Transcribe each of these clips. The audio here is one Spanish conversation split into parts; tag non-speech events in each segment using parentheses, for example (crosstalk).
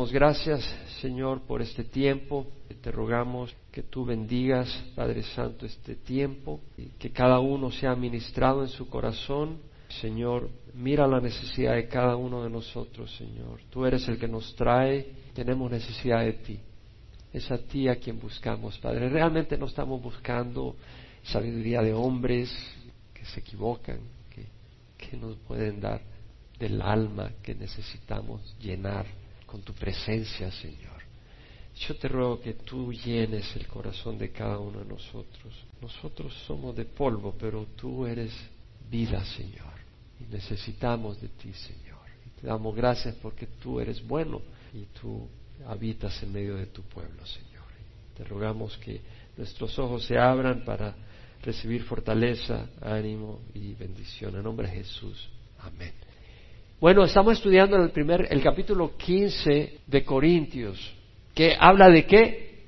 Gracias, Señor, por este tiempo. Te rogamos que tú bendigas, Padre Santo, este tiempo y que cada uno sea ministrado en su corazón. Señor, mira la necesidad de cada uno de nosotros, Señor. Tú eres el que nos trae, tenemos necesidad de ti. Es a ti a quien buscamos, Padre. Realmente no estamos buscando sabiduría de hombres que se equivocan, que, que nos pueden dar del alma que necesitamos llenar con tu presencia, Señor. Yo te ruego que tú llenes el corazón de cada uno de nosotros. Nosotros somos de polvo, pero tú eres vida, Señor. Y necesitamos de ti, Señor. Te damos gracias porque tú eres bueno y tú habitas en medio de tu pueblo, Señor. Te rogamos que nuestros ojos se abran para recibir fortaleza, ánimo y bendición. En nombre de Jesús. Amén. Bueno, estamos estudiando el primer, el capítulo 15 de Corintios, que habla de qué?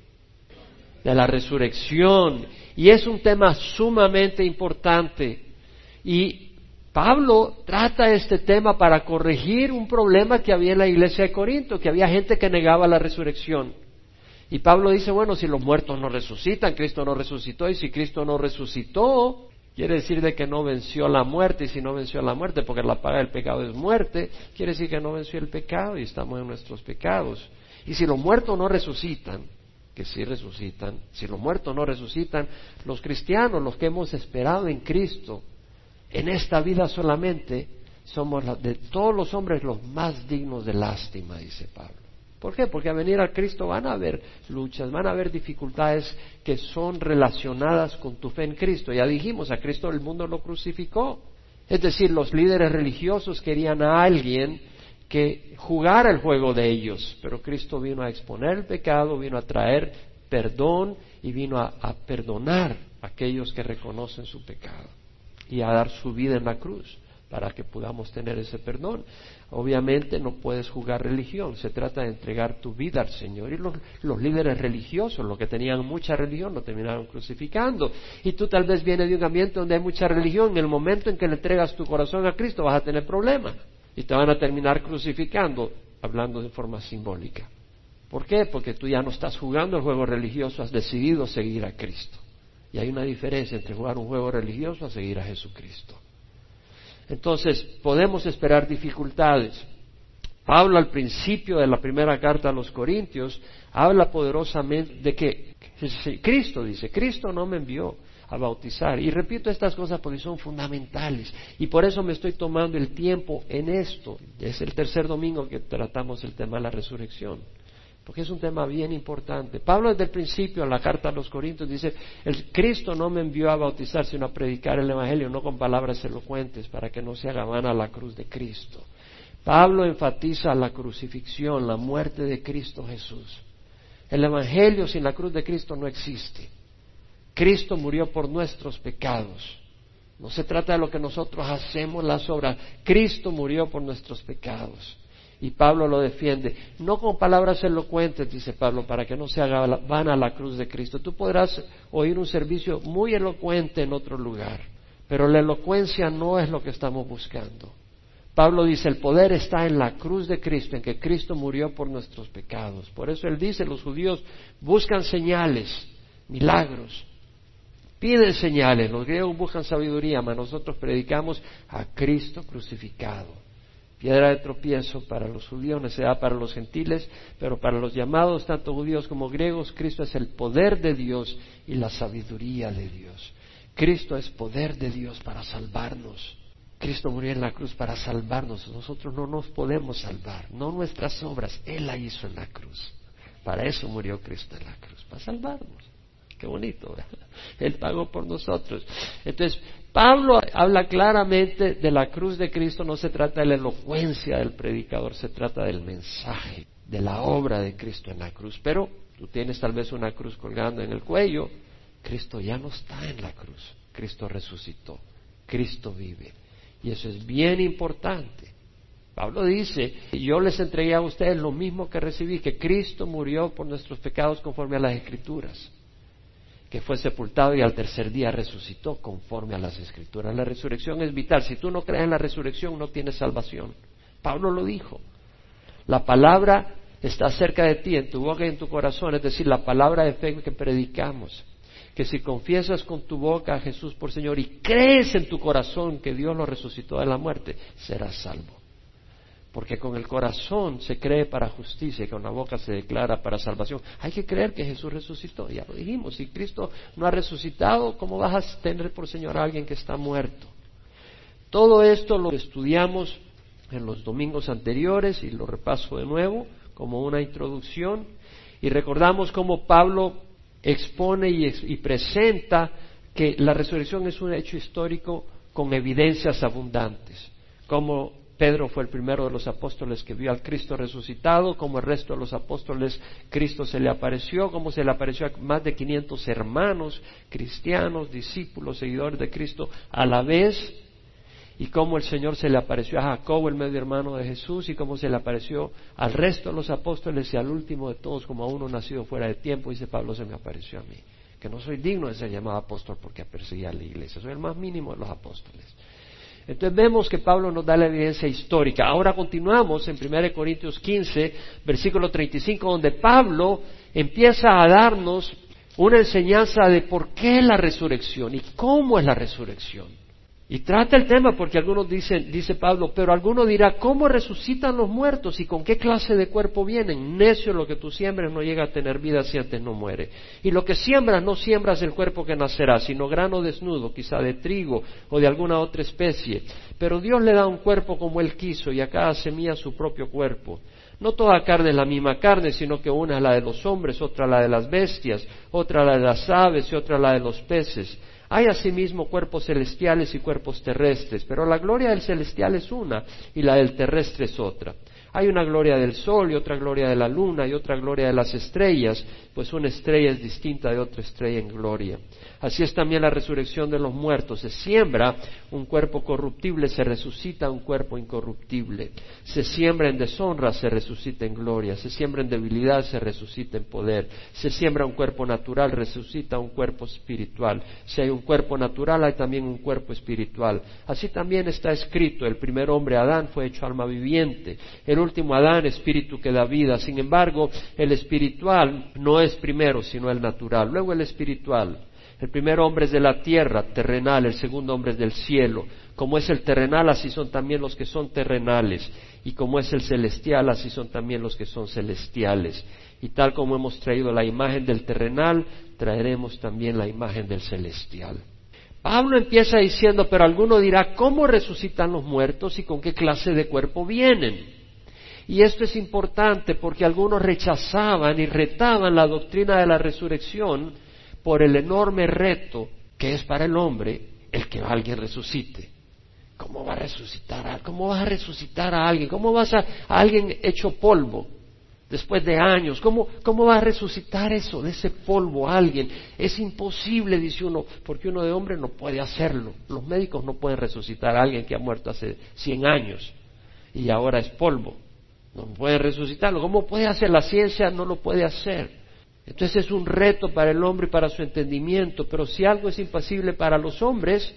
De la resurrección. Y es un tema sumamente importante. Y Pablo trata este tema para corregir un problema que había en la iglesia de Corinto, que había gente que negaba la resurrección. Y Pablo dice, bueno, si los muertos no resucitan, Cristo no resucitó, y si Cristo no resucitó, Quiere decir de que no venció la muerte, y si no venció la muerte, porque la paga del pecado es muerte, quiere decir que no venció el pecado y estamos en nuestros pecados. Y si los muertos no resucitan, que sí resucitan, si los muertos no resucitan, los cristianos, los que hemos esperado en Cristo, en esta vida solamente, somos de todos los hombres los más dignos de lástima, dice Pablo. ¿Por qué? Porque a venir a Cristo van a haber luchas, van a haber dificultades que son relacionadas con tu fe en Cristo. Ya dijimos, a Cristo el mundo lo crucificó. Es decir, los líderes religiosos querían a alguien que jugara el juego de ellos, pero Cristo vino a exponer el pecado, vino a traer perdón y vino a, a perdonar a aquellos que reconocen su pecado y a dar su vida en la cruz para que podamos tener ese perdón. Obviamente no puedes jugar religión, se trata de entregar tu vida al Señor. Y los, líderes religiosos, los que tenían mucha religión, lo terminaron crucificando. Y tú tal vez vienes de un ambiente donde hay mucha religión, en el momento en que le entregas tu corazón a Cristo vas a tener problemas. Y te van a terminar crucificando, hablando de forma simbólica. ¿Por qué? Porque tú ya no estás jugando el juego religioso, has decidido seguir a Cristo. Y hay una diferencia entre jugar un juego religioso a seguir a Jesucristo. Entonces, podemos esperar dificultades. Pablo al principio de la primera carta a los Corintios habla poderosamente de que Cristo dice, Cristo no me envió a bautizar. Y repito estas cosas porque son fundamentales. Y por eso me estoy tomando el tiempo en esto. Es el tercer domingo que tratamos el tema de la resurrección porque es un tema bien importante. Pablo desde el principio en la carta a los Corintios dice, el Cristo no me envió a bautizar, sino a predicar el Evangelio, no con palabras elocuentes, para que no se haga vana la cruz de Cristo. Pablo enfatiza la crucifixión, la muerte de Cristo Jesús. El Evangelio sin la cruz de Cristo no existe. Cristo murió por nuestros pecados. No se trata de lo que nosotros hacemos las obras. Cristo murió por nuestros pecados. Y Pablo lo defiende, no con palabras elocuentes, dice Pablo, para que no se haga vana la cruz de Cristo. Tú podrás oír un servicio muy elocuente en otro lugar, pero la elocuencia no es lo que estamos buscando. Pablo dice, el poder está en la cruz de Cristo, en que Cristo murió por nuestros pecados. Por eso él dice, los judíos buscan señales, milagros, piden señales, los griegos buscan sabiduría, mas nosotros predicamos a Cristo crucificado piedra de tropiezo para los judíos, necesidad para los gentiles, pero para los llamados, tanto judíos como griegos, Cristo es el poder de Dios y la sabiduría de Dios. Cristo es poder de Dios para salvarnos. Cristo murió en la cruz para salvarnos. Nosotros no nos podemos salvar, no nuestras obras. Él la hizo en la cruz. Para eso murió Cristo en la cruz, para salvarnos. Qué bonito. Él pagó por nosotros. Entonces, Pablo habla claramente de la cruz de Cristo, no se trata de la elocuencia del predicador, se trata del mensaje, de la obra de Cristo en la cruz. Pero tú tienes tal vez una cruz colgando en el cuello, Cristo ya no está en la cruz, Cristo resucitó, Cristo vive. Y eso es bien importante. Pablo dice, yo les entregué a ustedes lo mismo que recibí, que Cristo murió por nuestros pecados conforme a las escrituras que fue sepultado y al tercer día resucitó conforme a las escrituras. La resurrección es vital. Si tú no crees en la resurrección no tienes salvación. Pablo lo dijo. La palabra está cerca de ti, en tu boca y en tu corazón, es decir, la palabra de fe que predicamos. Que si confiesas con tu boca a Jesús por Señor y crees en tu corazón que Dios lo resucitó de la muerte, serás salvo. Porque con el corazón se cree para justicia y con la boca se declara para salvación. Hay que creer que Jesús resucitó. Ya lo dijimos, si Cristo no ha resucitado, ¿cómo vas a tener por Señor a alguien que está muerto? Todo esto lo estudiamos en los domingos anteriores y lo repaso de nuevo como una introducción y recordamos cómo Pablo expone y, presenta que la resurrección es un hecho histórico con evidencias abundantes, como Pedro fue el primero de los apóstoles que vio al Cristo resucitado, como el resto de los apóstoles Cristo se le apareció, como se le apareció a más de 500 hermanos cristianos, discípulos, seguidores de Cristo a la vez, y cómo el Señor se le apareció a Jacobo, el medio hermano de Jesús, y cómo se le apareció al resto de los apóstoles y al último de todos, como a uno nacido fuera de tiempo, dice Pablo, se me apareció a mí, que no soy digno de ser llamado apóstol porque perseguía a la iglesia, soy el más mínimo de los apóstoles. Entonces vemos que Pablo nos da la evidencia histórica. Ahora continuamos en 1 Corintios 15, versículo 35, donde Pablo empieza a darnos una enseñanza de por qué la resurrección y cómo es la resurrección. Y trata el tema porque algunos dicen, dice Pablo, pero alguno dirá, ¿cómo resucitan los muertos y con qué clase de cuerpo vienen? Necio, lo que tú siembras no llega a tener vida si antes no muere. Y lo que siembras no siembras el cuerpo que nacerá, sino grano desnudo, quizá de trigo o de alguna otra especie. Pero Dios le da un cuerpo como Él quiso y a cada semilla su propio cuerpo. No toda carne es la misma carne, sino que una es la de los hombres, otra la de las bestias, otra la de las aves y otra la de los peces. Hay asimismo cuerpos celestiales y cuerpos terrestres, pero la gloria del celestial es una y la del terrestre es otra. Hay una gloria del sol y otra gloria de la luna y otra gloria de las estrellas, pues una estrella es distinta de otra estrella en gloria. Así es también la resurrección de los muertos. Se siembra un cuerpo corruptible, se resucita un cuerpo incorruptible. Se siembra en deshonra, se resucita en gloria. Se siembra en debilidad, se resucita en poder. Se siembra un cuerpo natural, resucita un cuerpo espiritual. Si hay un cuerpo natural, hay también un cuerpo espiritual. Así también está escrito, el primer hombre Adán fue hecho alma viviente. Último Adán, espíritu que da vida. Sin embargo, el espiritual no es primero, sino el natural. Luego el espiritual. El primer hombre es de la tierra, terrenal, el segundo hombre es del cielo. Como es el terrenal, así son también los que son terrenales. Y como es el celestial, así son también los que son celestiales. Y tal como hemos traído la imagen del terrenal, traeremos también la imagen del celestial. Pablo empieza diciendo, pero alguno dirá, ¿cómo resucitan los muertos y con qué clase de cuerpo vienen? Y esto es importante porque algunos rechazaban y retaban la doctrina de la resurrección por el enorme reto que es para el hombre el que alguien resucite. ¿Cómo va a resucitar? A, ¿Cómo vas a resucitar a alguien? ¿Cómo vas a, alguien hecho polvo después de años? ¿Cómo, ¿Cómo va a resucitar eso, de ese polvo a alguien? Es imposible, dice uno, porque uno de hombre no puede hacerlo. Los médicos no pueden resucitar a alguien que ha muerto hace 100 años y ahora es polvo. No puede resucitarlo. ¿Cómo puede hacer? La ciencia no lo puede hacer. Entonces es un reto para el hombre y para su entendimiento, pero si algo es impasible para los hombres,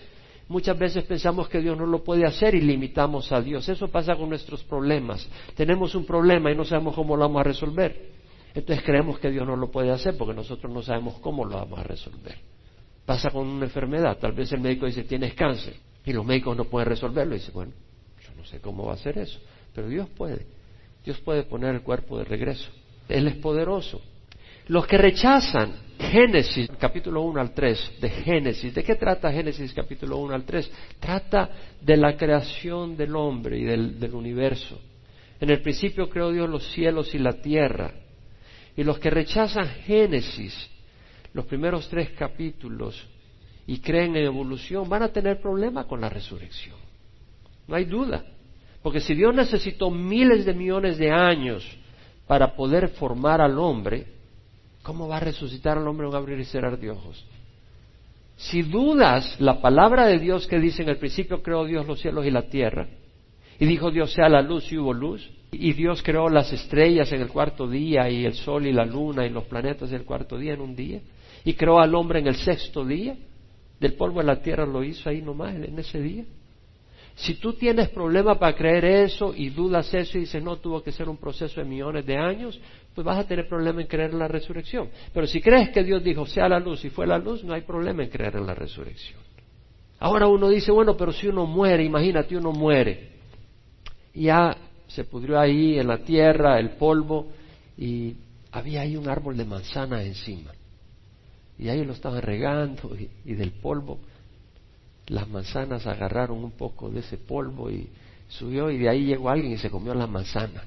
muchas veces pensamos que Dios no lo puede hacer y limitamos a Dios. Eso pasa con nuestros problemas. Tenemos un problema y no sabemos cómo lo vamos a resolver. Entonces creemos que Dios no lo puede hacer porque nosotros no sabemos cómo lo vamos a resolver. Pasa con una enfermedad. Tal vez el médico dice tienes cáncer y los médicos no pueden resolverlo. Y dice, bueno, yo no sé cómo va a hacer eso, pero Dios puede. Dios puede poner el cuerpo de regreso. Él es poderoso. Los que rechazan Génesis capítulo 1 al 3 de Génesis, ¿de qué trata Génesis capítulo 1 al 3? Trata de la creación del hombre y del, del universo. En el principio creó Dios los cielos y la tierra. Y los que rechazan Génesis, los primeros tres capítulos, y creen en evolución, van a tener problema con la resurrección. No hay duda. Porque si Dios necesitó miles de millones de años para poder formar al hombre, ¿Cómo va a resucitar al hombre un abrir y cerrar de ojos? Si dudas la palabra de Dios que dice en el principio creó Dios los cielos y la tierra, y dijo Dios sea la luz y hubo luz, y Dios creó las estrellas en el cuarto día, y el sol y la luna y los planetas en el cuarto día en un día, y creó al hombre en el sexto día, del polvo de la tierra lo hizo ahí nomás en ese día. Si tú tienes problema para creer eso y dudas eso y dices, no, tuvo que ser un proceso de millones de años, pues vas a tener problema en creer en la resurrección. Pero si crees que Dios dijo, sea la luz y fue la luz, no hay problema en creer en la resurrección. Ahora uno dice, bueno, pero si uno muere, imagínate, uno muere. Ya se pudrió ahí en la tierra el polvo y había ahí un árbol de manzana encima. Y ahí lo estaban regando y del polvo las manzanas agarraron un poco de ese polvo y subió y de ahí llegó alguien y se comió la manzana.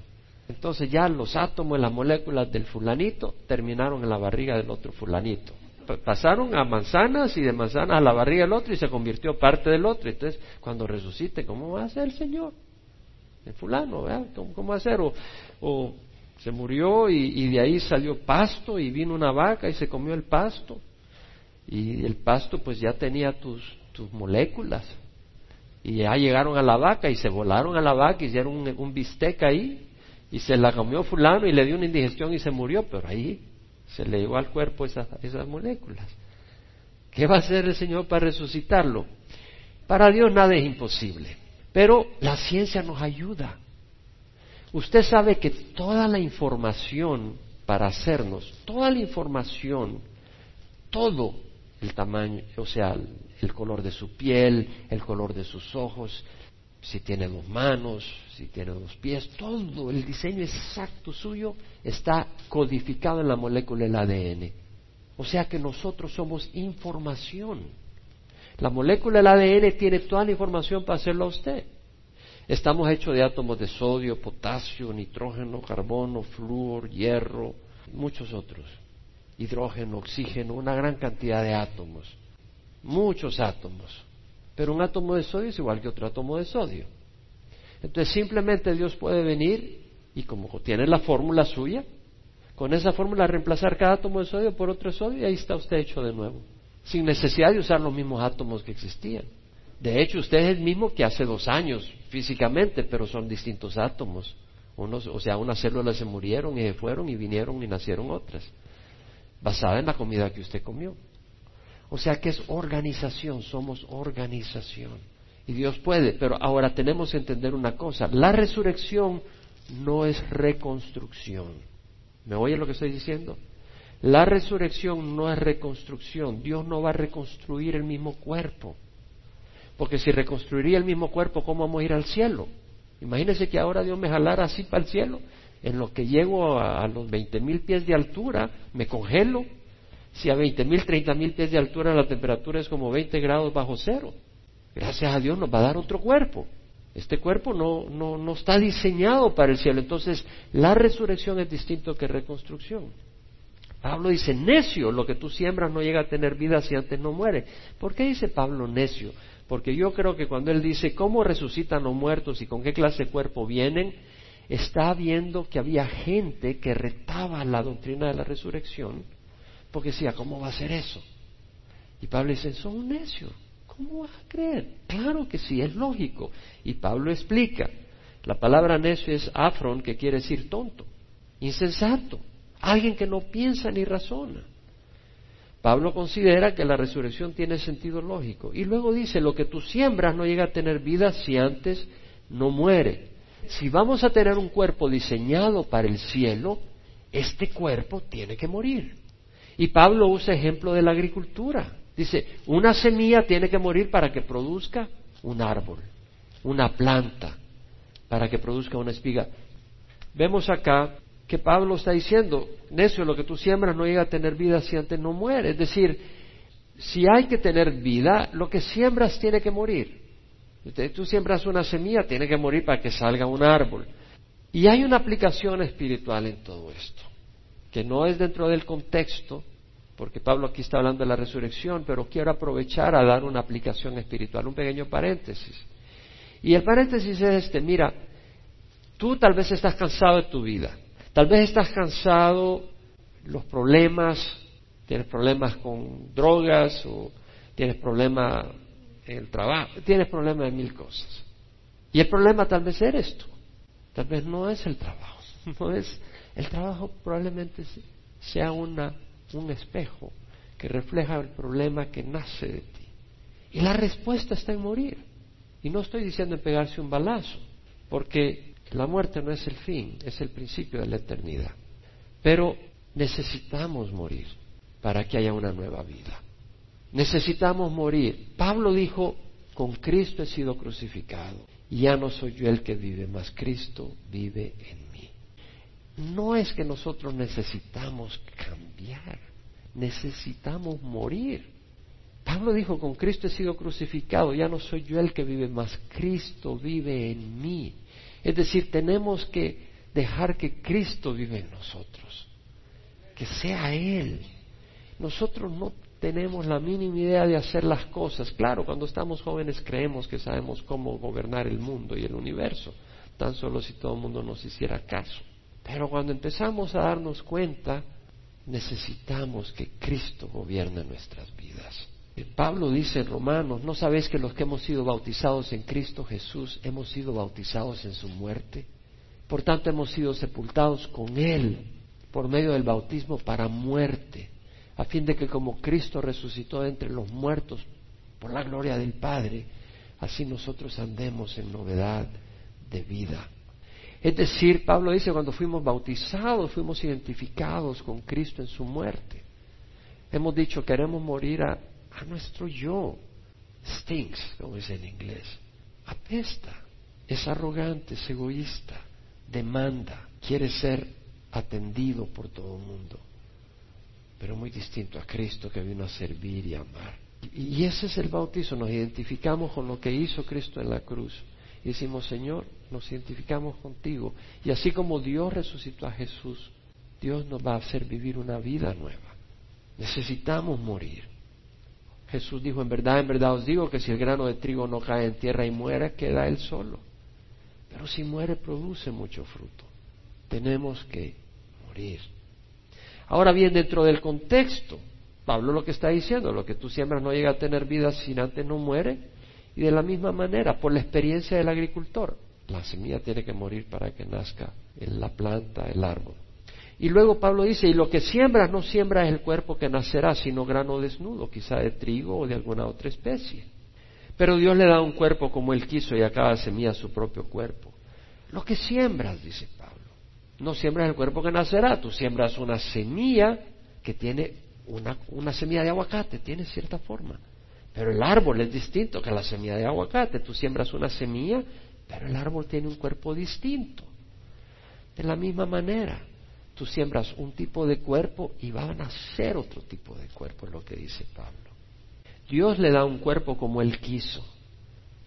Entonces ya los átomos, las moléculas del fulanito terminaron en la barriga del otro fulanito. Pasaron a manzanas y de manzanas a la barriga del otro y se convirtió parte del otro. Entonces, cuando resucite, ¿cómo va a ser el Señor? El fulano, ¿verdad? ¿Cómo, va a ser? O, se murió y, y de ahí salió pasto y vino una vaca y se comió el pasto. Y el pasto pues ya tenía tus, tus moléculas. Y ya llegaron a la vaca y se volaron a la vaca hicieron un, un bistec ahí y se la comió fulano y le dio una indigestión y se murió, pero ahí se le llevó al cuerpo esas, esas moléculas. ¿Qué va a hacer el Señor para resucitarlo? Para Dios nada es imposible, pero la ciencia nos ayuda. Usted sabe que toda la información para hacernos, toda la información, todo el tamaño, o sea, el color de su piel, el color de sus ojos, si tiene dos manos, si tiene dos pies, todo el diseño exacto suyo está codificado en la molécula del ADN. O sea que nosotros somos información. La molécula del ADN tiene toda la información para hacerlo a usted. Estamos hechos de átomos de sodio, potasio, nitrógeno, carbono, flúor, hierro, muchos otros. Hidrógeno, oxígeno, una gran cantidad de átomos muchos átomos. Pero un átomo de sodio es igual que otro átomo de sodio. Entonces simplemente Dios puede venir y como tiene la fórmula suya, con esa fórmula reemplazar cada átomo de sodio por otro sodio y ahí está usted hecho de nuevo, sin necesidad de usar los mismos átomos que existían. De hecho, usted es el mismo que hace dos años físicamente, pero son distintos átomos. O sea, unas células se murieron y se fueron y vinieron y nacieron otras, basada en la comida que usted comió. O sea que es organización, somos organización. Y Dios puede, pero ahora tenemos que entender una cosa, la resurrección no es reconstrucción. ¿Me oye lo que estoy diciendo? La resurrección no es reconstrucción. Dios no va a reconstruir el mismo cuerpo. Porque si reconstruiría el mismo cuerpo, ¿cómo vamos a ir al cielo? Imagínese que ahora Dios me jalara así para el cielo. En lo que llego a, los veinte mil pies de altura, me congelo si a 20.000, 30.000 pies de altura la temperatura es como 20 grados bajo cero. Gracias a Dios nos va a dar otro cuerpo. Este cuerpo no, no, no está diseñado para el cielo. Entonces, la resurrección es distinto que reconstrucción. Pablo dice, necio, lo que tú siembras no llega a tener vida si antes no muere. ¿Por qué dice Pablo necio? Porque yo creo que cuando él dice cómo resucitan los muertos y con qué clase de cuerpo vienen, está viendo que había gente que retaba la doctrina de la resurrección porque decía, ¿cómo va a ser eso? Y Pablo dice, son un necio, ¿cómo vas a creer? Claro que sí, es lógico. Y Pablo explica, la palabra necio es afron, que quiere decir tonto, insensato, alguien que no piensa ni razona. Pablo considera que la resurrección tiene sentido lógico. Y luego dice, lo que tú siembras no llega a tener vida si antes no muere. Si vamos a tener un cuerpo diseñado para el cielo, este cuerpo tiene que morir. Y Pablo usa ejemplo de la agricultura. Dice, una semilla tiene que morir para que produzca un árbol, una planta, para que produzca una espiga. Vemos acá que Pablo está diciendo, necio, lo que tú siembras no llega a tener vida si antes no muere. Es decir, si hay que tener vida, lo que siembras tiene que morir. Tú siembras una semilla, tiene que morir para que salga un árbol. Y hay una aplicación espiritual en todo esto no es dentro del contexto, porque Pablo aquí está hablando de la resurrección, pero quiero aprovechar a dar una aplicación espiritual, un pequeño paréntesis. Y el paréntesis es este, mira, tú tal vez estás cansado de tu vida, tal vez estás cansado los problemas, tienes problemas con drogas o tienes problemas en el trabajo, tienes problemas de mil cosas. Y el problema tal vez eres tú, tal vez no es el trabajo, (laughs) no es el trabajo probablemente sea una, un espejo que refleja el problema que nace de ti. Y la respuesta está en morir. Y no estoy diciendo en pegarse un balazo, porque la muerte no es el fin, es el principio de la eternidad. Pero necesitamos morir para que haya una nueva vida. Necesitamos morir. Pablo dijo, con Cristo he sido crucificado. Y ya no soy yo el que vive, mas Cristo vive en mí. No es que nosotros necesitamos cambiar, necesitamos morir. Pablo dijo, con Cristo he sido crucificado, ya no soy yo el que vive, mas Cristo vive en mí. Es decir, tenemos que dejar que Cristo vive en nosotros, que sea Él. Nosotros no tenemos la mínima idea de hacer las cosas. Claro, cuando estamos jóvenes creemos que sabemos cómo gobernar el mundo y el universo, tan solo si todo el mundo nos hiciera caso. Pero cuando empezamos a darnos cuenta, necesitamos que Cristo gobierne nuestras vidas. Pablo dice en Romanos, ¿no sabéis que los que hemos sido bautizados en Cristo Jesús hemos sido bautizados en su muerte? Por tanto, hemos sido sepultados con Él por medio del bautismo para muerte, a fin de que como Cristo resucitó entre los muertos por la gloria del Padre, así nosotros andemos en novedad de vida. Es decir, Pablo dice, cuando fuimos bautizados, fuimos identificados con Cristo en su muerte. Hemos dicho, queremos morir a nuestro yo. Stinks, como dice en inglés. Apesta. Es arrogante, es egoísta. Demanda. Quiere ser atendido por todo el mundo. Pero muy distinto a Cristo que vino a servir y amar. Y ese es el bautizo. Nos identificamos con lo que hizo Cristo en la cruz. Y decimos, Señor, nos identificamos contigo. Y así como Dios resucitó a Jesús, Dios nos va a hacer vivir una vida nueva. Necesitamos morir. Jesús dijo, en verdad, en verdad os digo que si el grano de trigo no cae en tierra y muere, queda él solo. Pero si muere, produce mucho fruto. Tenemos que morir. Ahora bien, dentro del contexto, Pablo lo que está diciendo, lo que tú siembras no llega a tener vida sin antes no muere. Y de la misma manera, por la experiencia del agricultor, la semilla tiene que morir para que nazca en la planta, el árbol. Y luego Pablo dice, y lo que siembras no siembras el cuerpo que nacerá, sino grano desnudo, quizá de trigo o de alguna otra especie. Pero Dios le da un cuerpo como él quiso y a cada semilla su propio cuerpo. Lo que siembras, dice Pablo, no siembras el cuerpo que nacerá, tú siembras una semilla que tiene una, una semilla de aguacate, tiene cierta forma. Pero el árbol es distinto que la semilla de aguacate. Tú siembras una semilla, pero el árbol tiene un cuerpo distinto. De la misma manera, tú siembras un tipo de cuerpo y va a nacer otro tipo de cuerpo, es lo que dice Pablo. Dios le da un cuerpo como Él quiso.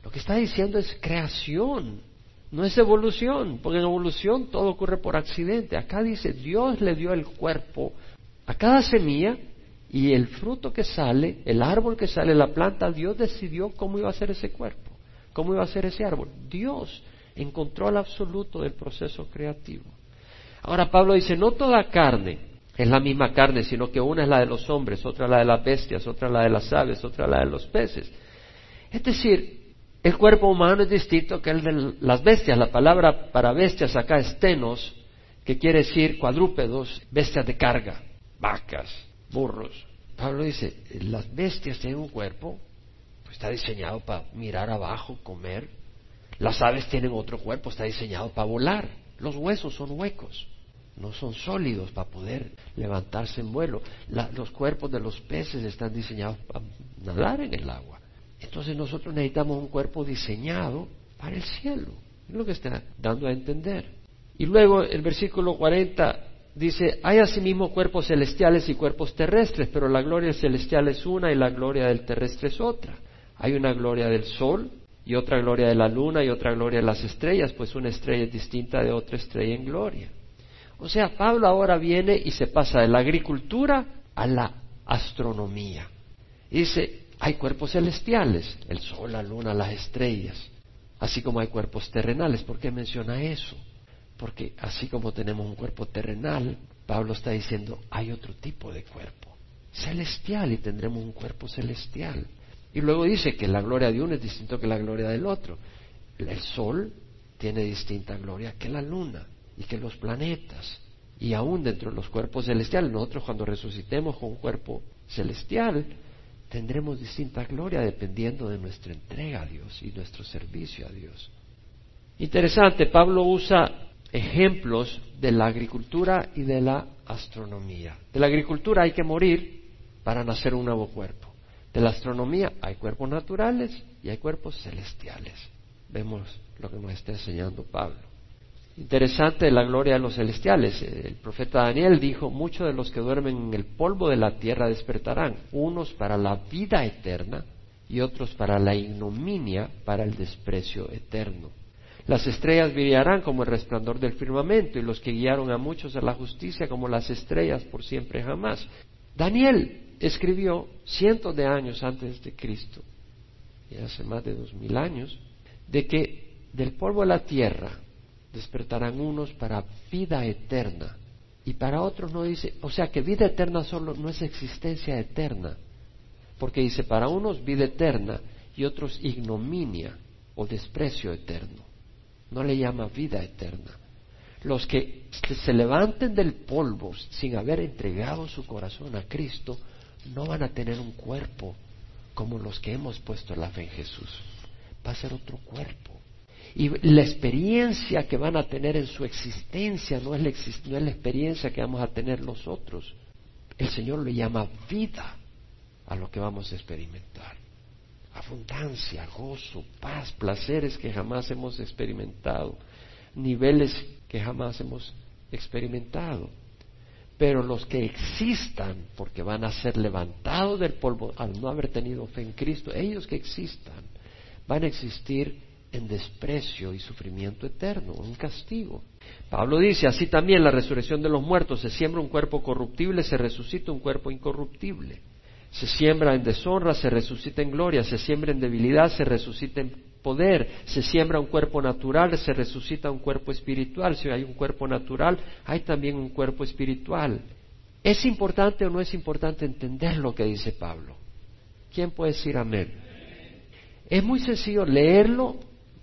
Lo que está diciendo es creación, no es evolución, porque en evolución todo ocurre por accidente. Acá dice, Dios le dio el cuerpo a cada semilla y el fruto que sale, el árbol que sale, la planta, Dios decidió cómo iba a ser ese cuerpo, cómo iba a ser ese árbol. Dios en control absoluto del proceso creativo. Ahora Pablo dice, no toda carne es la misma carne, sino que una es la de los hombres, otra la de las bestias, otra la de las aves, otra la de los peces. Es decir, el cuerpo humano es distinto que el de las bestias. La palabra para bestias acá es tenos, que quiere decir cuadrúpedos, bestias de carga, vacas, burros. Pablo dice, las bestias tienen un cuerpo, pues está diseñado para mirar abajo, comer. Las aves tienen otro cuerpo, está diseñado para volar. Los huesos son huecos, no son sólidos para poder levantarse en vuelo. los cuerpos de los peces están diseñados para nadar en el agua. Entonces nosotros necesitamos un cuerpo diseñado para el cielo. Es lo que está dando a entender. Y luego el versículo 40 dice, hay asimismo cuerpos celestiales y cuerpos terrestres, pero la gloria celestial es una y la gloria del terrestre es otra. Hay una gloria del sol, y otra gloria de la luna y otra gloria de las estrellas, pues una estrella es distinta de otra estrella en gloria. O sea, Pablo ahora viene y se pasa de la agricultura a la astronomía. dice, hay cuerpos celestiales, el sol, la luna, las estrellas, así como hay cuerpos terrenales. ¿Por qué menciona eso? Porque así como tenemos un cuerpo terrenal, Pablo está diciendo, hay otro tipo de cuerpo, celestial, y tendremos un cuerpo celestial. Y luego dice que la gloria de uno es distinto que la gloria del otro. El sol tiene distinta gloria que la luna y que los planetas. Y aún dentro de los cuerpos celestiales, nosotros cuando resucitemos con un cuerpo celestial, tendremos distinta gloria dependiendo de nuestra entrega a Dios y nuestro servicio a Dios. Interesante, Pablo usa ejemplos de la agricultura y de la astronomía. De la agricultura hay que morir para nacer un nuevo cuerpo. De la astronomía hay cuerpos naturales y hay cuerpos celestiales. Vemos lo que nos está enseñando Pablo. Interesante la gloria de los celestiales. El profeta Daniel dijo, muchos de los que duermen en el polvo de la tierra despertarán, unos para la vida eterna y otros para la ignominia, para el desprecio eterno. Las estrellas brillarán como el resplandor del firmamento y los que guiaron a muchos a la justicia como las estrellas por siempre jamás. Daniel escribió cientos de años antes de Cristo, y hace más de dos mil años, de que del polvo de la tierra despertarán unos para vida eterna y para otros no dice, o sea que vida eterna solo no es existencia eterna, porque dice para unos vida eterna y otros ignominia o desprecio eterno. No le llama vida eterna. Los que se levanten del polvo sin haber entregado su corazón a Cristo no van a tener un cuerpo como los que hemos puesto la fe en Jesús. Va a ser otro cuerpo. Y la experiencia que van a tener en su existencia no es la, no es la experiencia que vamos a tener nosotros. El Señor le llama vida a lo que vamos a experimentar. Abundancia, gozo, paz, placeres que jamás hemos experimentado, niveles que jamás hemos experimentado. Pero los que existan, porque van a ser levantados del polvo al no haber tenido fe en Cristo, ellos que existan, van a existir en desprecio y sufrimiento eterno, un castigo. Pablo dice, así también la resurrección de los muertos, se siembra un cuerpo corruptible, se resucita un cuerpo incorruptible. Se siembra en deshonra, se resucita en gloria, se siembra en debilidad, se resucita en poder, se siembra un cuerpo natural, se resucita un cuerpo espiritual. Si hay un cuerpo natural, hay también un cuerpo espiritual. ¿Es importante o no es importante entender lo que dice Pablo? ¿Quién puede decir amén? Es muy sencillo leerlo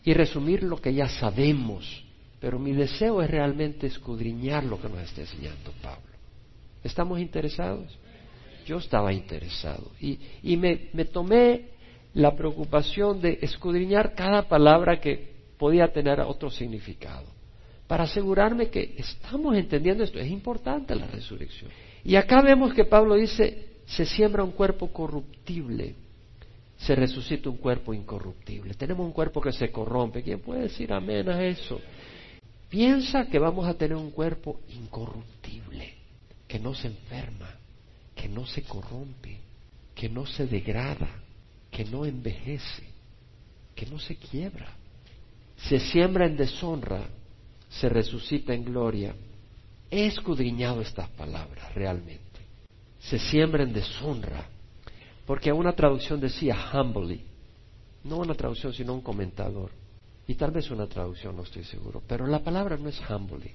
y resumir lo que ya sabemos, pero mi deseo es realmente escudriñar lo que nos está enseñando Pablo. ¿Estamos interesados? Yo estaba interesado y, y me, me tomé la preocupación de escudriñar cada palabra que podía tener otro significado, para asegurarme que estamos entendiendo esto. Es importante la resurrección. Y acá vemos que Pablo dice, se siembra un cuerpo corruptible, se resucita un cuerpo incorruptible. Tenemos un cuerpo que se corrompe. ¿Quién puede decir amén a eso? Piensa que vamos a tener un cuerpo incorruptible, que no se enferma, que no se corrompe, que no se degrada, que no envejece, que no se quiebra. Se siembra en deshonra, se resucita en gloria. He escudriñado estas palabras realmente. Se siembra en deshonra, porque una traducción decía humbly, no una traducción sino un comentador, y tal vez una traducción, no estoy seguro, pero la palabra no es humbly,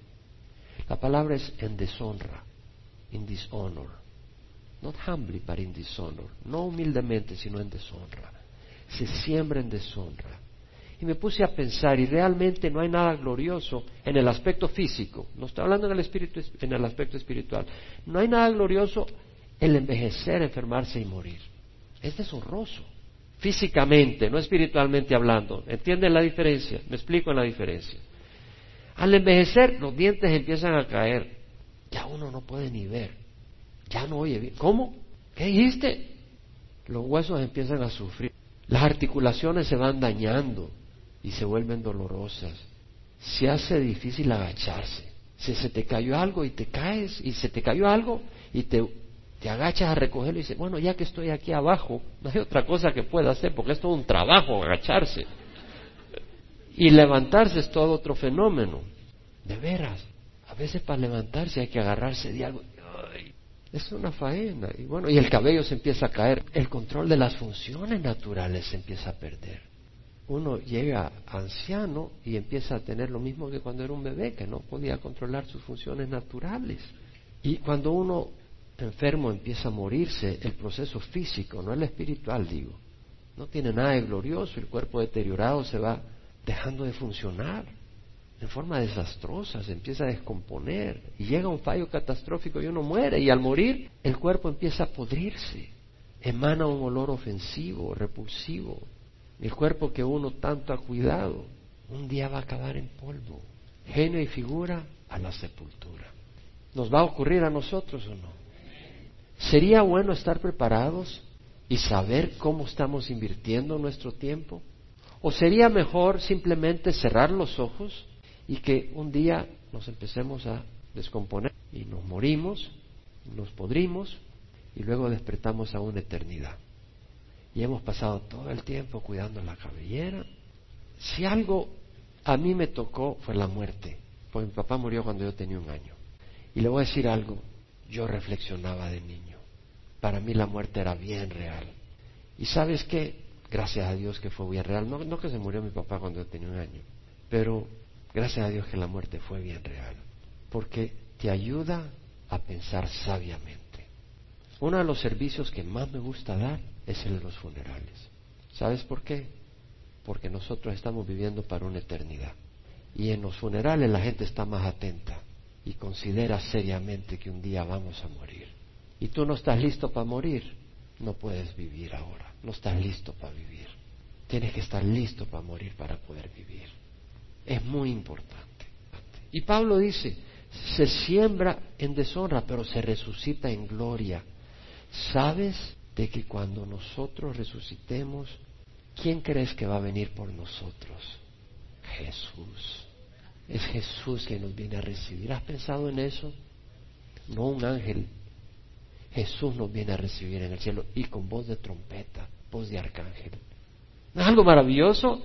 la palabra es en deshonra, in dishonor. Not humbly, but in dishonor. No humildemente, sino en deshonra. Se siembra en deshonra. Y me puse a pensar, y realmente no hay nada glorioso en el aspecto físico. No estoy hablando en el, espíritu, en el aspecto espiritual. No hay nada glorioso el envejecer, enfermarse y morir. Es deshonroso. Físicamente, no espiritualmente hablando. ¿Entienden la diferencia? Me explico en la diferencia. Al envejecer, los dientes empiezan a caer. Ya uno no puede ni ver ya no oye bien. ¿Cómo? ¿Qué dijiste? Los huesos empiezan a sufrir. Las articulaciones se van dañando y se vuelven dolorosas. Se hace difícil agacharse. Si se te cayó algo y te caes, y se te cayó algo y te, te agachas a recogerlo y dices, bueno, ya que estoy aquí abajo, no hay otra cosa que pueda hacer porque es todo un trabajo agacharse. Y levantarse es todo otro fenómeno. De veras, a veces para levantarse hay que agarrarse de algo. Es una faena. Y bueno, y el cabello se empieza a caer. El control de las funciones naturales se empieza a perder. Uno llega anciano y empieza a tener lo mismo que cuando era un bebé, que no podía controlar sus funciones naturales. Y cuando uno enfermo empieza a morirse, el proceso físico, no el espiritual, digo, no tiene nada de glorioso, el cuerpo deteriorado se va dejando de funcionar en forma desastrosa, se empieza a descomponer y llega un fallo catastrófico y uno muere y al morir el cuerpo empieza a podrirse. emana un olor ofensivo, repulsivo. El cuerpo que uno tanto ha cuidado, un día va a acabar en polvo, genio y figura a la sepultura. ¿Nos va a ocurrir a nosotros o no? ¿Sería bueno estar preparados y saber cómo estamos invirtiendo nuestro tiempo? ¿O sería mejor simplemente cerrar los ojos y que un día nos empecemos a descomponer y nos morimos, nos podrimos y luego despertamos a una eternidad? Y hemos pasado todo el tiempo cuidando la cabellera. Si algo a mí me tocó fue la muerte, porque mi papá murió cuando yo tenía un año. Y le voy a decir algo, yo reflexionaba de niño. Para mí la muerte era bien real. Y sabes qué, gracias a Dios que fue bien real. No, no que se murió mi papá cuando yo tenía un año, pero gracias a Dios que la muerte fue bien real. Porque te ayuda a pensar sabiamente. Uno de los servicios que más me gusta dar es el de los funerales. ¿Sabes por qué? Porque nosotros estamos viviendo para una eternidad. Y en los funerales la gente está más atenta y considera seriamente que un día vamos a morir. Y tú no estás listo para morir, no puedes vivir ahora, no estás listo para vivir. Tienes que estar listo para morir para poder vivir. Es muy importante. Y Pablo dice, se siembra en deshonra, pero se resucita en gloria. ¿Sabes de que cuando nosotros resucitemos, ¿quién crees que va a venir por nosotros? Jesús. Es Jesús que nos viene a recibir. ¿Has pensado en eso? No un ángel. Jesús nos viene a recibir en el cielo y con voz de trompeta, voz de arcángel. ¿No es algo maravilloso?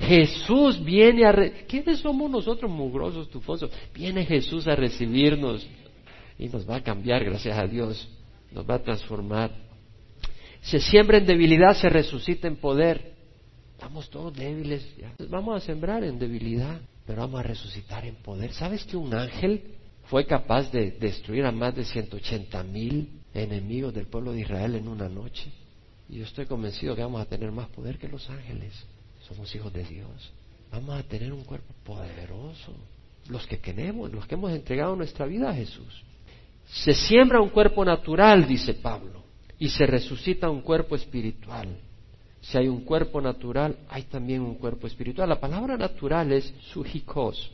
Jesús viene a... ¿Quiénes somos nosotros mugrosos, tufosos? Viene Jesús a recibirnos y nos va a cambiar, gracias a Dios. Nos va a transformar. Se siembra en debilidad, se resucita en poder. Estamos todos débiles. Vamos a sembrar en debilidad, pero vamos a resucitar en poder. ¿Sabes que un ángel fue capaz de destruir a más de 180 mil enemigos del pueblo de Israel en una noche? Y yo estoy convencido que vamos a tener más poder que los ángeles. Somos hijos de Dios. Vamos a tener un cuerpo poderoso. Los que queremos, los que hemos entregado nuestra vida a Jesús. Se siembra un cuerpo natural, dice Pablo, y se resucita un cuerpo espiritual. Si hay un cuerpo natural, hay también un cuerpo espiritual. La palabra natural es sujikos.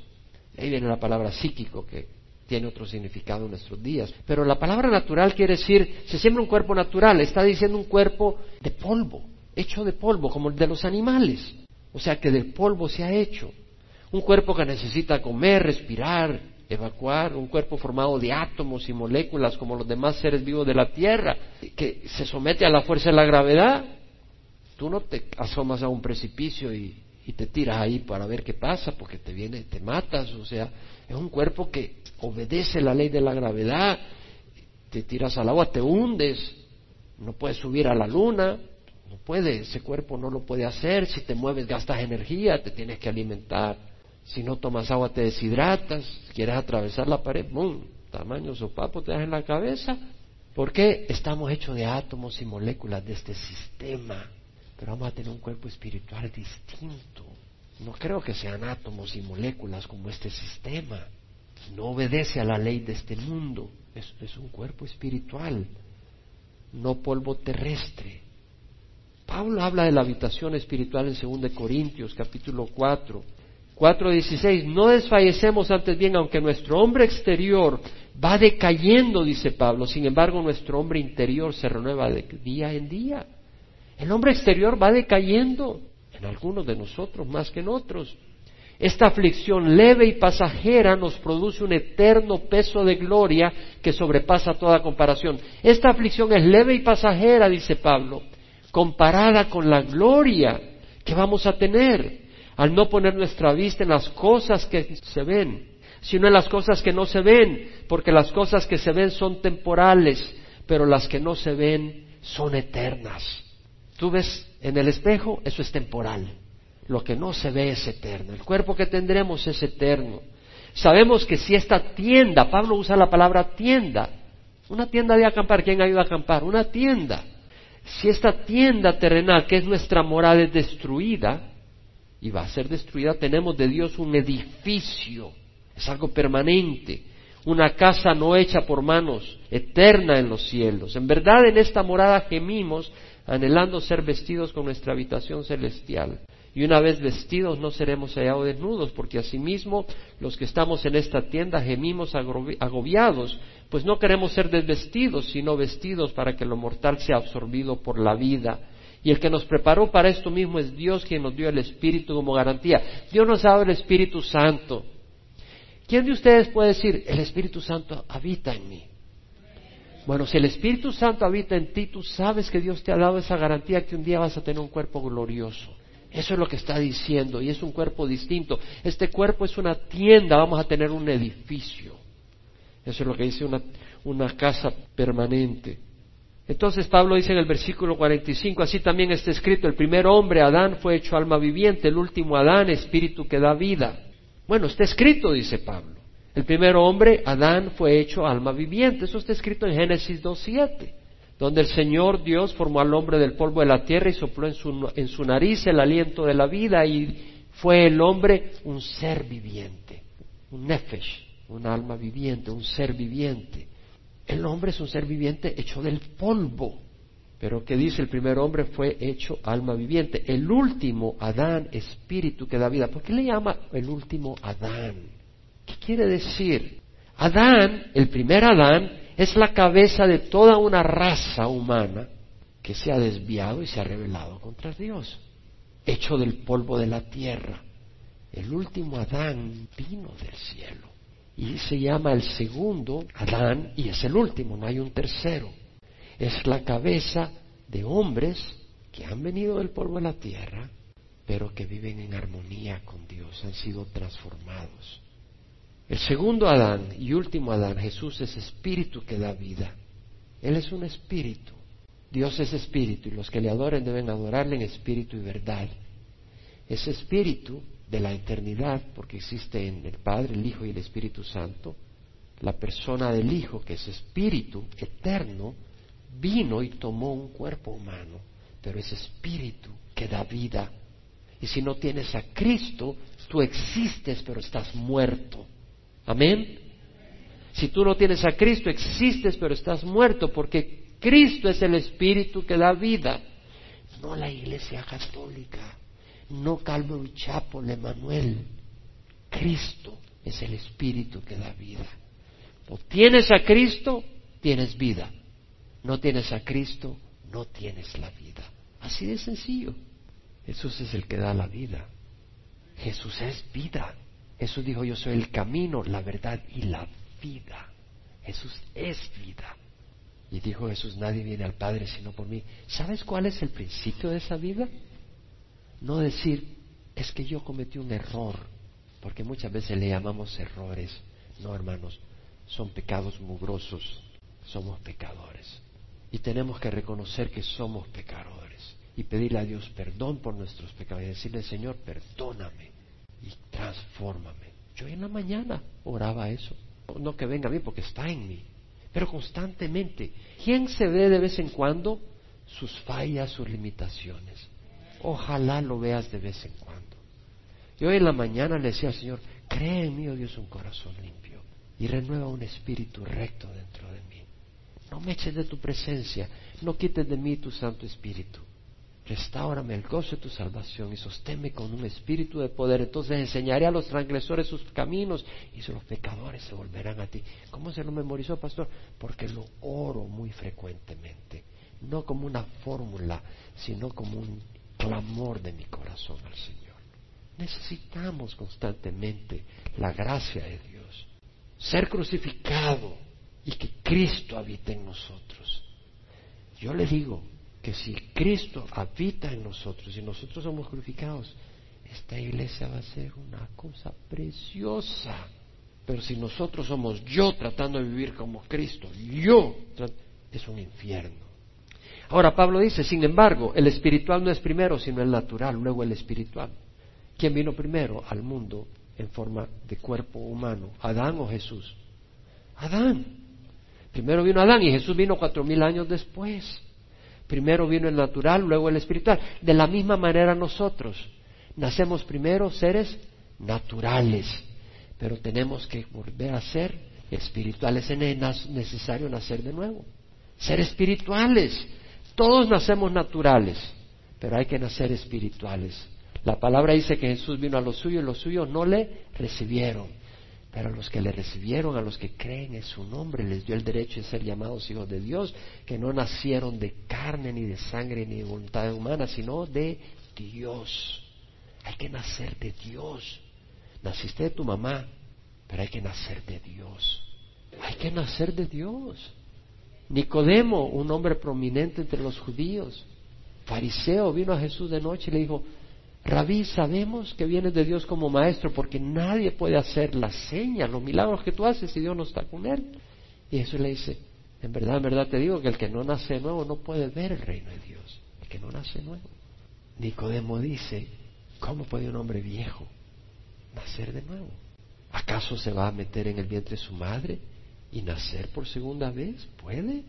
Ahí viene la palabra psíquico, que tiene otro significado en nuestros días. Pero la palabra natural quiere decir, se siembra un cuerpo natural, está diciendo un cuerpo de polvo, hecho de polvo, como el de los animales. O sea que del polvo se ha hecho. Un cuerpo que necesita comer, respirar, evacuar, un cuerpo formado de átomos y moléculas como los demás seres vivos de la Tierra, que se somete a la fuerza de la gravedad. Tú no te asomas a un precipicio y, y te tiras ahí para ver qué pasa, porque te viene, te matas, o sea, es un cuerpo que obedece la ley de la gravedad, te tiras al agua, te hundes, no puedes subir a la luna, no puede, ese cuerpo no lo puede hacer, si te mueves gastas energía, te tienes que alimentar, si no tomas agua te deshidratas, si quieres atravesar la pared, ¡bum! tamaño sopapo te das en la cabeza, ¿por qué estamos hechos de átomos y moléculas de este sistema? Pero vamos a tener un cuerpo espiritual distinto. No creo que sean átomos y moléculas como este sistema no obedece a la ley de este mundo, es, un cuerpo espiritual, no polvo terrestre. Pablo habla de la habitación espiritual en 2 Corintios capítulo 4, 4.16, no desfallecemos antes bien, aunque nuestro hombre exterior va decayendo, dice Pablo, sin embargo nuestro hombre interior se renueva de día en día. El hombre exterior va decayendo, en algunos de nosotros más que en otros. Esta aflicción leve y pasajera nos produce un eterno peso de gloria que sobrepasa toda comparación. Esta aflicción es leve y pasajera, dice Pablo, comparada con la gloria que vamos a tener al no poner nuestra vista en las cosas que se ven, sino en las cosas que no se ven, porque las cosas que se ven son temporales, pero las que no se ven son eternas. Tú ves en el espejo, eso es temporal lo que no se ve es eterno. El cuerpo que tendremos es eterno. Sabemos que si esta tienda, Pablo usa la palabra tienda, una tienda de acampar, ¿quién ayuda a acampar? Una tienda. Si esta tienda terrenal, que es nuestra moral, es destruida, y va a ser destruida, tenemos de Dios un edificio, es algo permanente, una casa no hecha por manos, eterna en los cielos. En verdad en esta morada gemimos, anhelando ser vestidos con nuestra habitación celestial. Y una vez vestidos no seremos hallados desnudos, porque asimismo los que estamos en esta tienda gemimos agobiados, pues no queremos ser desvestidos, sino vestidos para que lo mortal sea absorbido por la vida. Y el que nos preparó para esto mismo es Dios quien nos dio el Espíritu como garantía. Dios nos ha dado el Espíritu Santo. ¿Quién de ustedes puede decir, el Espíritu Santo habita en mí? Bueno, si el Espíritu Santo habita en ti, tú sabes que Dios te ha dado esa garantía que un día vas a tener un cuerpo glorioso. Eso es lo que está diciendo, y es un cuerpo distinto. Este cuerpo es una tienda, vamos a tener un edificio. Eso es lo que dice una, una casa permanente. Entonces Pablo dice en el versículo 45, así también está escrito, el primer hombre, Adán, fue hecho alma viviente, el último Adán, espíritu que da vida. Bueno, está escrito, dice Pablo. El primer hombre, Adán, fue hecho alma viviente. Eso está escrito en Génesis 2.7 donde el Señor Dios formó al hombre del polvo de la tierra y sopló en su, en su nariz el aliento de la vida y fue el hombre un ser viviente, un nefesh, un alma viviente, un ser viviente. El hombre es un ser viviente hecho del polvo. Pero que dice el primer hombre fue hecho alma viviente. El último Adán, espíritu que da vida. ¿Por qué le llama el último Adán? ¿Qué quiere decir? Adán, el primer Adán, es la cabeza de toda una raza humana que se ha desviado y se ha rebelado contra Dios, hecho del polvo de la tierra. El último Adán vino del cielo y se llama el segundo Adán y es el último, no hay un tercero. Es la cabeza de hombres que han venido del polvo de la tierra, pero que viven en armonía con Dios, han sido transformados. El segundo Adán y último Adán, Jesús es espíritu que da vida. Él es un espíritu. Dios es espíritu y los que le adoren deben adorarle en espíritu y verdad. Ese espíritu de la eternidad, porque existe en el Padre, el Hijo y el Espíritu Santo, la persona del Hijo, que es espíritu eterno, vino y tomó un cuerpo humano, pero es espíritu que da vida. Y si no tienes a Cristo, tú existes, pero estás muerto. Amén. Si tú no tienes a Cristo, existes, pero estás muerto, porque Cristo es el Espíritu que da vida. No la Iglesia Católica, no Calvo y Chapo, Emanuel. Cristo es el Espíritu que da vida. O tienes a Cristo, tienes vida. No tienes a Cristo, no tienes la vida. Así de sencillo. Jesús es el que da la vida. Jesús es vida. Jesús dijo, yo soy el camino, la verdad y la vida. Jesús es vida. Y dijo Jesús, nadie viene al Padre sino por mí. ¿Sabes cuál es el principio de esa vida? No decir, es que yo cometí un error, porque muchas veces le llamamos errores. No, hermanos, son pecados mugrosos, somos pecadores. Y tenemos que reconocer que somos pecadores y pedirle a Dios perdón por nuestros pecados y decirle, Señor, perdóname y transfórmame. Yo en la mañana oraba eso. No que venga a mí porque está en mí, pero constantemente. ¿Quién se ve de vez en cuando? Sus fallas, sus limitaciones. Ojalá lo veas de vez en cuando. Yo en la mañana le decía al Señor, cree en mí, oh Dios, un corazón limpio y renueva un espíritu recto dentro de mí. No me eches de tu presencia, no quites de mí tu Santo Espíritu restaurame el gozo de tu salvación y sosténme con un espíritu de poder. Entonces enseñaré a los transgresores sus caminos y los pecadores se volverán a ti. ¿Cómo se lo memorizó, pastor? Porque lo oro muy frecuentemente, no como una fórmula, sino como un clamor de mi corazón al Señor. Necesitamos constantemente la gracia de Dios, ser crucificado y que Cristo habite en nosotros. Yo le digo, que si Cristo habita en nosotros y nosotros somos crucificados, esta iglesia va a ser una cosa preciosa. Pero si nosotros somos yo tratando de vivir como Cristo, yo, es un infierno. Ahora Pablo dice, sin embargo, el espiritual no es primero, sino el natural, luego el espiritual. ¿Quién vino primero al mundo en forma de cuerpo humano? ¿Adán o Jesús? Adán. Primero vino Adán y Jesús vino cuatro mil años después. Primero vino el natural, luego el espiritual. De la misma manera nosotros. Nacemos primero seres naturales, pero tenemos que volver a ser espirituales. Es necesario nacer de nuevo. Ser espirituales. Todos nacemos naturales, pero hay que nacer espirituales. La palabra dice que Jesús vino a los suyos y los suyos no le recibieron. Pero a los que le recibieron, a los que creen en su nombre, les dio el derecho de ser llamados hijos de Dios, que no nacieron de carne, ni de sangre, ni de voluntad humana, sino de Dios. Hay que nacer de Dios. Naciste de tu mamá, pero hay que nacer de Dios. Hay que nacer de Dios. Nicodemo, un hombre prominente entre los judíos, fariseo, vino a Jesús de noche y le dijo, Rabí, sabemos que vienes de Dios como maestro porque nadie puede hacer las señas, los milagros que tú haces si Dios no está con él. Y Jesús le dice, en verdad, en verdad te digo que el que no nace nuevo no puede ver el reino de Dios. El que no nace nuevo. Nicodemo dice, ¿cómo puede un hombre viejo nacer de nuevo? ¿Acaso se va a meter en el vientre de su madre y nacer por segunda vez? ¿Puede?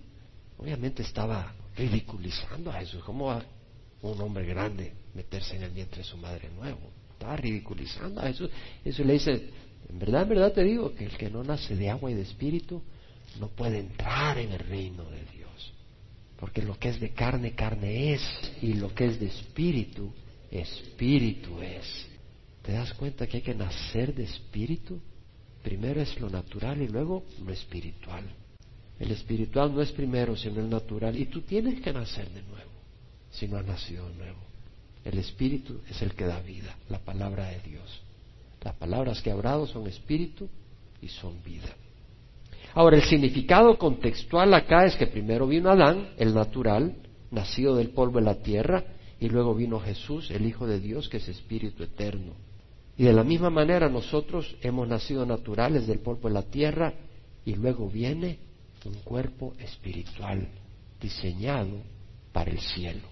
Obviamente estaba ridiculizando a Jesús. ¿Cómo va un hombre grande meterse en el vientre de su madre nuevo. Estaba ridiculizando a Jesús. Eso le dice, en verdad, en verdad te digo que el que no nace de agua y de espíritu no puede entrar en el reino de Dios. Porque lo que es de carne, carne es. Y lo que es de espíritu, espíritu es. ¿Te das cuenta que hay que nacer de espíritu? Primero es lo natural y luego lo espiritual. El espiritual no es primero, sino el natural. Y tú tienes que nacer de nuevo, si no has nacido de nuevo. El Espíritu es el que da vida, la palabra de Dios. Las palabras que ha hablado son espíritu y son vida. Ahora, el significado contextual acá es que primero vino Adán, el natural, nacido del polvo de la tierra, y luego vino Jesús, el Hijo de Dios, que es espíritu eterno. Y de la misma manera nosotros hemos nacido naturales del polvo de la tierra, y luego viene un cuerpo espiritual diseñado para el cielo.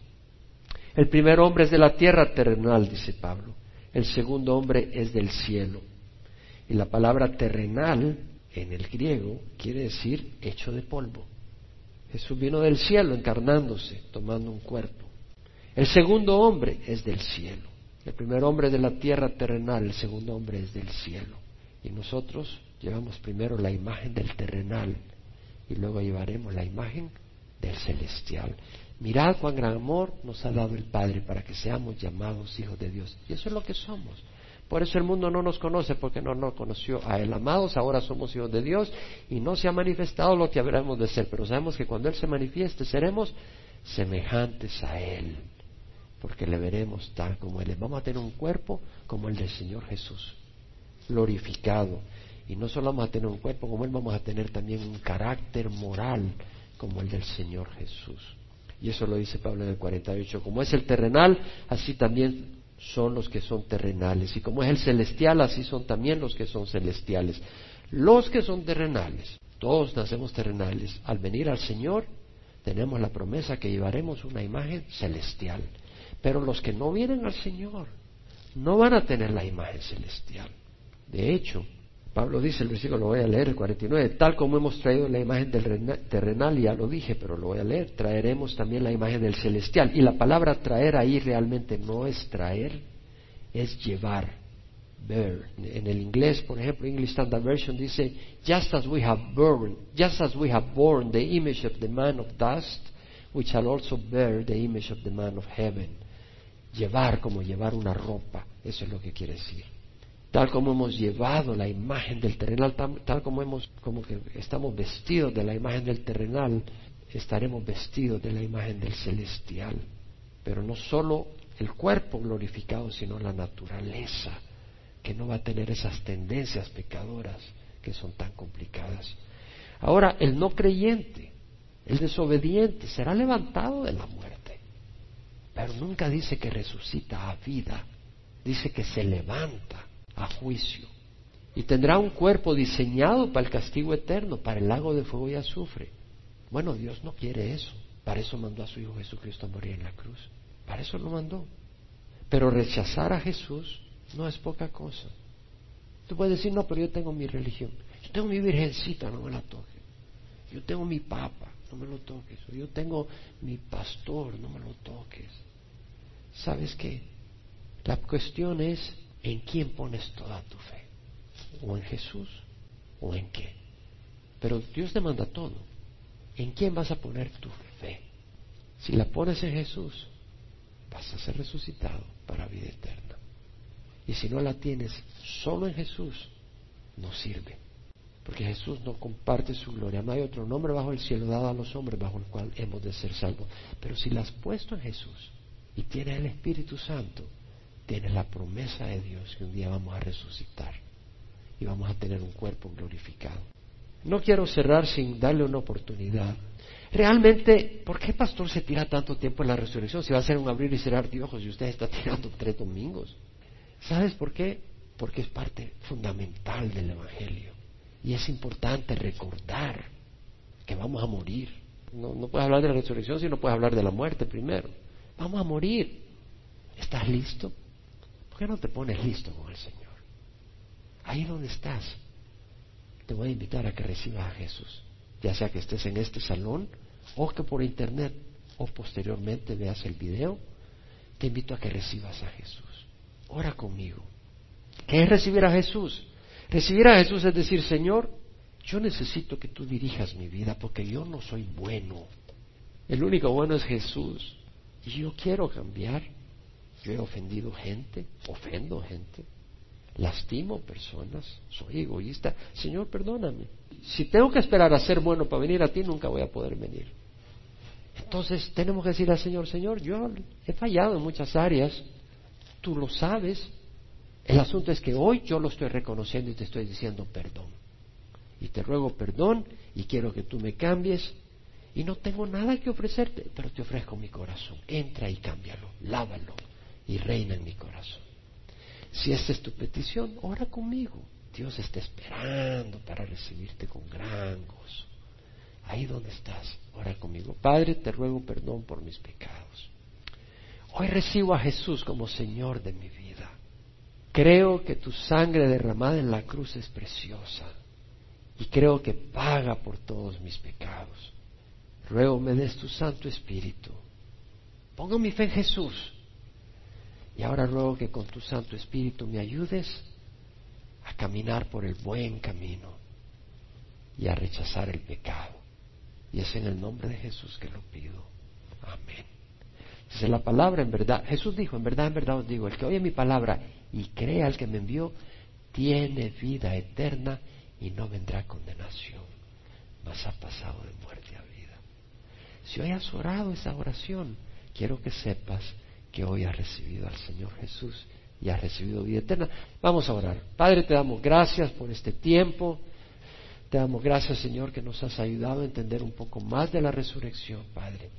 El primer hombre es de la tierra terrenal, dice Pablo. El segundo hombre es del cielo. Y la palabra terrenal en el griego quiere decir hecho de polvo. Jesús vino del cielo encarnándose, tomando un cuerpo. El segundo hombre es del cielo. El primer hombre es de la tierra terrenal, el segundo hombre es del cielo. Y nosotros llevamos primero la imagen del terrenal y luego llevaremos la imagen del celestial. Mirad cuán gran amor nos ha dado el Padre para que seamos llamados hijos de Dios. Y eso es lo que somos. Por eso el mundo no nos conoce porque no nos conoció a Él. Amados, ahora somos hijos de Dios y no se ha manifestado lo que habremos de ser. Pero sabemos que cuando Él se manifieste seremos semejantes a Él. Porque le veremos tal como Él es. Vamos a tener un cuerpo como el del Señor Jesús. Glorificado. Y no solo vamos a tener un cuerpo como Él, vamos a tener también un carácter moral como el del Señor Jesús. Y eso lo dice Pablo en el 48. Como es el terrenal, así también son los que son terrenales. Y como es el celestial, así son también los que son celestiales. Los que son terrenales, todos nacemos terrenales. Al venir al Señor, tenemos la promesa que llevaremos una imagen celestial. Pero los que no vienen al Señor, no van a tener la imagen celestial. De hecho, Pablo dice, el versículo lo voy a leer, el 49, tal como hemos traído la imagen del terrenal, ya lo dije, pero lo voy a leer, traeremos también la imagen del celestial. Y la palabra traer ahí realmente no es traer, es llevar, bear. En el inglés, por ejemplo, English Standard Version dice, just as we have borne, just as we have borne the image of the man of dust, we shall also bear the image of the man of heaven. Llevar como llevar una ropa, eso es lo que quiere decir tal como hemos llevado la imagen del terrenal, tal, como hemos, como que estamos vestidos de la imagen del terrenal, estaremos vestidos de la imagen del celestial. Pero no solo el cuerpo glorificado, sino la naturaleza, que no va a tener esas tendencias pecadoras que son tan complicadas. Ahora, el no creyente, el desobediente, será levantado de la muerte, pero nunca dice que resucita a vida, dice que se levanta a juicio. Y tendrá un cuerpo diseñado para el castigo eterno, para el lago de fuego y azufre. Bueno, Dios no quiere eso. Para eso mandó a su Hijo Jesucristo a morir en la cruz. Para eso lo mandó. Pero rechazar a Jesús no es poca cosa. Tú puedes decir, no, pero yo tengo mi religión. Yo tengo mi virgencita, no me la toques. Yo tengo mi papa, no me lo toques. yo tengo mi pastor, no me lo toques. ¿Sabes qué? La cuestión es ¿En quién pones toda tu fe? ¿O en Jesús? ¿O en qué? Pero Dios te manda todo. ¿En quién vas a poner tu fe? Si la pones en Jesús, vas a ser resucitado para vida eterna. Y si no la tienes solo en Jesús, no sirve. Porque Jesús no comparte su gloria. No hay otro nombre bajo el cielo dado a los hombres bajo el cual hemos de ser salvos. Pero si la has puesto en Jesús y tienes el Espíritu Santo, tienes la promesa de Dios que un día vamos a resucitar y vamos a tener un cuerpo glorificado. No quiero cerrar sin darle una oportunidad. Realmente, ¿por qué pastor se tira tanto tiempo en la resurrección? Si va a ser un abrir y cerrar de ojos y usted está tirando tres domingos. ¿Sabes por qué? Porque es parte fundamental del Evangelio. Y es importante recordar que vamos a morir. No, no puedes hablar de la resurrección si no puedes hablar de la muerte primero. Vamos a morir. ¿Estás listo? ¿Por qué no te pones listo con el Señor? Ahí donde estás, te voy a invitar a que recibas a Jesús, ya sea que estés en este salón o que por internet o posteriormente veas el video, te invito a que recibas a Jesús. Ora conmigo. ¿Qué es recibir a Jesús? Recibir a Jesús es decir, Señor, yo necesito que tú dirijas mi vida porque yo no soy bueno. El único bueno es Jesús. Y yo quiero cambiar. Yo he ofendido gente, ofendo gente lastimo personas, soy egoísta. Señor, perdóname. Si tengo que esperar a ser bueno para venir a ti, nunca voy a poder venir. Entonces tenemos que decir al Señor, Señor, yo he fallado en muchas áreas, tú lo sabes. El asunto es que hoy yo lo estoy reconociendo y te estoy diciendo perdón. Y te ruego perdón y quiero que tú me cambies. Y no tengo nada que ofrecerte, pero te ofrezco mi corazón. Entra y cámbialo, lávalo y reina en mi corazón. Si esta es tu petición, ora conmigo. Dios está esperando para recibirte con gran gozo. Ahí donde estás, ora conmigo. Padre, te ruego perdón por mis pecados. Hoy recibo a Jesús como Señor de mi vida. Creo que tu sangre derramada en la cruz es preciosa y creo que paga por todos mis pecados. Ruego me des tu Santo Espíritu. Pongo mi fe en Jesús y ahora ruego que con tu Santo Espíritu me ayudes a caminar por el buen camino y a rechazar el pecado. Y es en el nombre de Jesús que lo pido. Amén. Dice la palabra en verdad. Jesús dijo, en verdad, en verdad os digo, el que oye mi palabra y crea al que me envió, tiene vida eterna y no vendrá condenación, mas ha pasado de muerte a vida. Si hoy has orado esa oración, quiero que sepas que hoy has recibido al Señor Jesús y has recibido vida eterna. Vamos a orar. Padre, te damos gracias por este tiempo. Te damos gracias, Señor, que nos has ayudado a entender un poco más de la resurrección, Padre.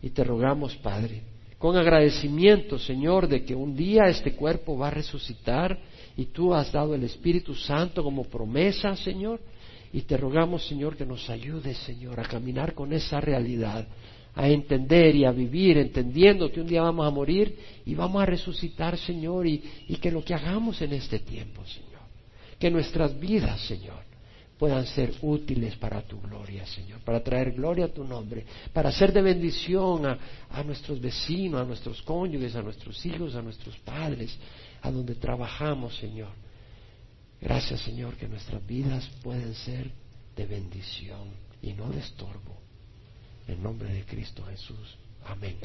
Y te rogamos, Padre, con agradecimiento, Señor, de que un día este cuerpo va a resucitar y tú has dado el Espíritu Santo como promesa, Señor. Y te rogamos, Señor, que nos ayudes, Señor, a caminar con esa realidad a entender y a vivir, entendiendo que un día vamos a morir y vamos a resucitar, Señor, y, que lo que hagamos en este tiempo, Señor, que nuestras vidas, Señor, puedan ser útiles para tu gloria, Señor, para traer gloria a tu nombre, para ser de bendición a, a, nuestros vecinos, a nuestros cónyuges, a nuestros hijos, a nuestros padres, a donde trabajamos, Señor. Gracias, Señor, que nuestras vidas pueden ser de bendición y no de estorbo. En nombre de Cristo Jesús. Amén.